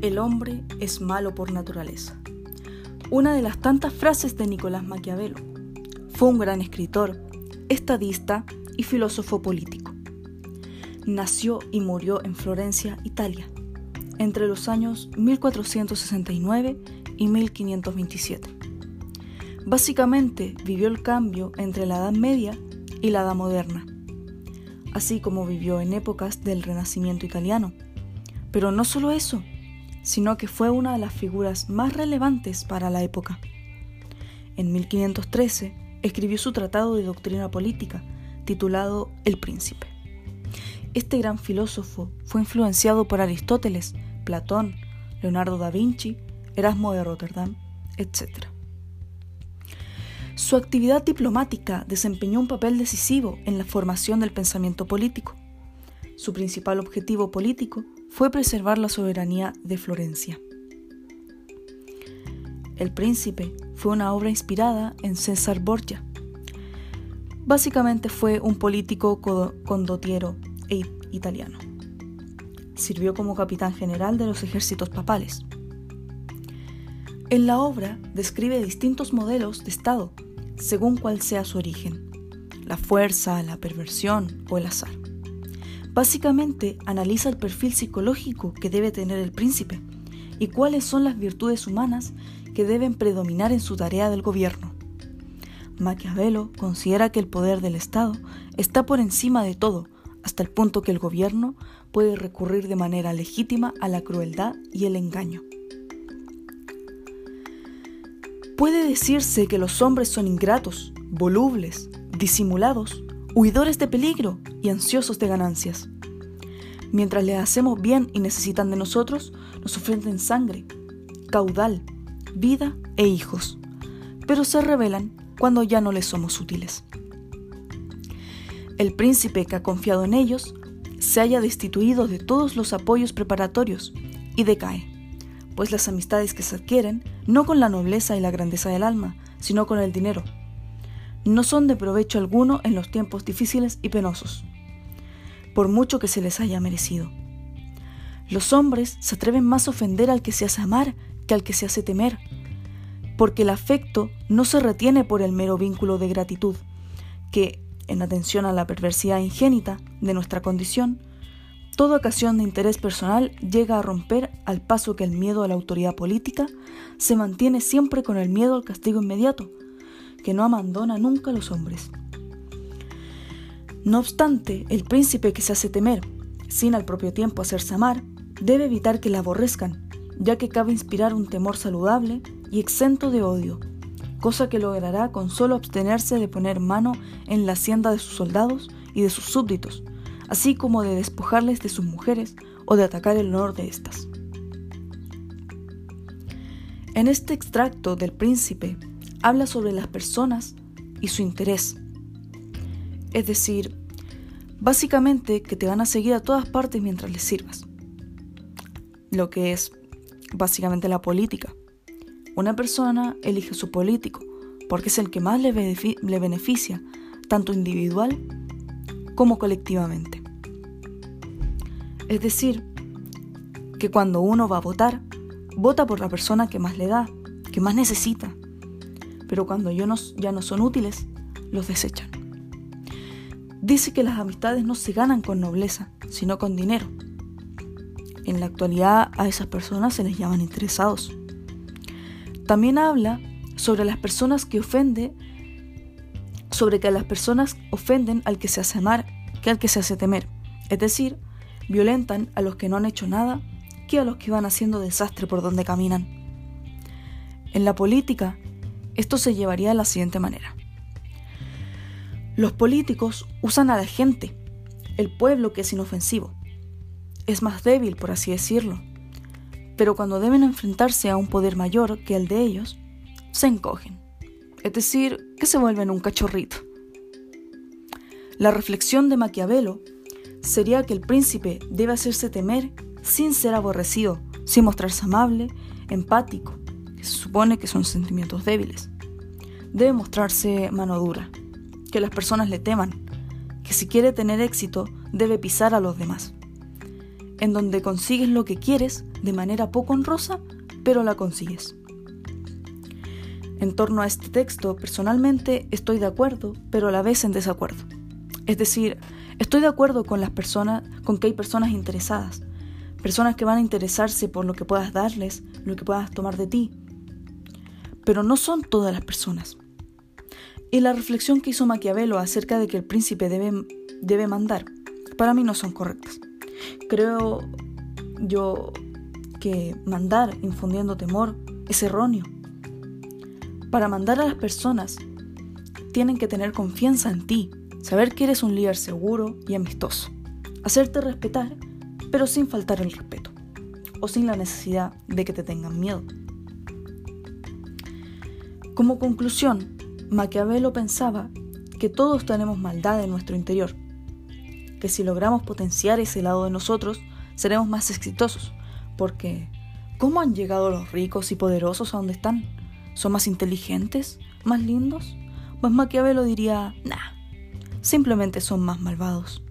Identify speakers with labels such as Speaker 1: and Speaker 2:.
Speaker 1: El hombre es malo por naturaleza. Una de las tantas frases de Nicolás Maquiavelo. Fue un gran escritor, estadista y filósofo político. Nació y murió en Florencia, Italia, entre los años 1469 y 1527. Básicamente vivió el cambio entre la Edad Media y la Edad Moderna, así como vivió en épocas del Renacimiento italiano. Pero no solo eso, sino que fue una de las figuras más relevantes para la época. En 1513 escribió su tratado de doctrina política, titulado El Príncipe. Este gran filósofo fue influenciado por Aristóteles, Platón, Leonardo da Vinci, Erasmo de Rotterdam, etc. Su actividad diplomática desempeñó un papel decisivo en la formación del pensamiento político. Su principal objetivo político fue preservar la soberanía de Florencia. El Príncipe fue una obra inspirada en César Borgia. Básicamente fue un político condottiero e italiano. Sirvió como capitán general de los ejércitos papales. En la obra describe distintos modelos de Estado, según cuál sea su origen, la fuerza, la perversión o el azar. Básicamente analiza el perfil psicológico que debe tener el príncipe y cuáles son las virtudes humanas que deben predominar en su tarea del gobierno. Maquiavelo considera que el poder del Estado está por encima de todo, hasta el punto que el gobierno puede recurrir de manera legítima a la crueldad y el engaño. Puede decirse que los hombres son ingratos, volubles, disimulados, huidores de peligro y ansiosos de ganancias. Mientras les hacemos bien y necesitan de nosotros, nos ofrecen sangre, caudal, vida e hijos, pero se rebelan cuando ya no les somos útiles. El príncipe que ha confiado en ellos se haya destituido de todos los apoyos preparatorios y decae, pues las amistades que se adquieren no con la nobleza y la grandeza del alma, sino con el dinero, no son de provecho alguno en los tiempos difíciles y penosos, por mucho que se les haya merecido. Los hombres se atreven más a ofender al que se hace amar que al que se hace temer, porque el afecto no se retiene por el mero vínculo de gratitud, que, en atención a la perversidad ingénita de nuestra condición, toda ocasión de interés personal llega a romper al paso que el miedo a la autoridad política se mantiene siempre con el miedo al castigo inmediato, que no abandona nunca a los hombres. No obstante, el príncipe que se hace temer, sin al propio tiempo hacerse amar, debe evitar que le aborrezcan, ya que cabe inspirar un temor saludable y exento de odio, cosa que logrará con solo abstenerse de poner mano en la hacienda de sus soldados y de sus súbditos, así como de despojarles de sus mujeres o de atacar el honor de éstas. En este extracto del príncipe habla sobre las personas y su interés. Es decir, básicamente que te van a seguir a todas partes mientras les sirvas. Lo que es básicamente la política. Una persona elige su político porque es el que más le, beneficia, tanto individual como colectivamente. Es decir, que cuando uno va a votar, vota por la persona que más le da, que más necesita, pero cuando ya no son útiles, los desechan. Dice que las amistades no se ganan con nobleza, sino con dinero. En la actualidad a esas personas se les llaman interesados. También habla sobre las personas que ofenden, sobre que las personas ofenden al que se hace amar que al que se hace temer. Es decir, violentan a los que no han hecho nada que a los que van haciendo desastre por donde caminan. En la política esto se llevaría de la siguiente manera. Los políticos usan a la gente, el pueblo que es inofensivo. Es más débil, por así decirlo. Pero cuando deben enfrentarse a un poder mayor que el de ellos, se encogen. Es decir, que se vuelven un cachorrito. La reflexión de Maquiavelo sería que el príncipe debe hacerse temer sin ser aborrecido, sin mostrarse amable, empático, se supone que son sentimientos débiles. Debe mostrarse mano dura, que las personas le teman, que si quiere tener éxito debe pisar a los demás. en donde consigues lo que quieres de manera poco honrosa, pero la consigues. En torno a este texto, personalmente estoy de acuerdo, pero a la vez en desacuerdo. Es decir, estoy de acuerdo con las personas, con que hay personas interesadas, personas que van a interesarse por lo que puedas darles, lo que puedas tomar de ti. Pero no son todas las personas. Y la reflexión que hizo Maquiavelo acerca de que el príncipe debe, debe mandar, para mí no son correctas. Creo yo que mandar infundiendo temor es erróneo. Para mandar a las personas tienen que tener confianza en ti, saber que eres un líder seguro y amistoso, hacerte respetar, pero sin faltar el respeto, o sin la necesidad de que te tengan miedo. Como conclusión, Maquiavelo pensaba que todos tenemos maldad en nuestro interior, que si logramos potenciar ese lado de nosotros, seremos más exitosos, porque ¿cómo han llegado los ricos y poderosos a donde están? ¿Son más inteligentes? ¿Más lindos? Pues Maquiavelo diría, nah, simplemente son más malvados.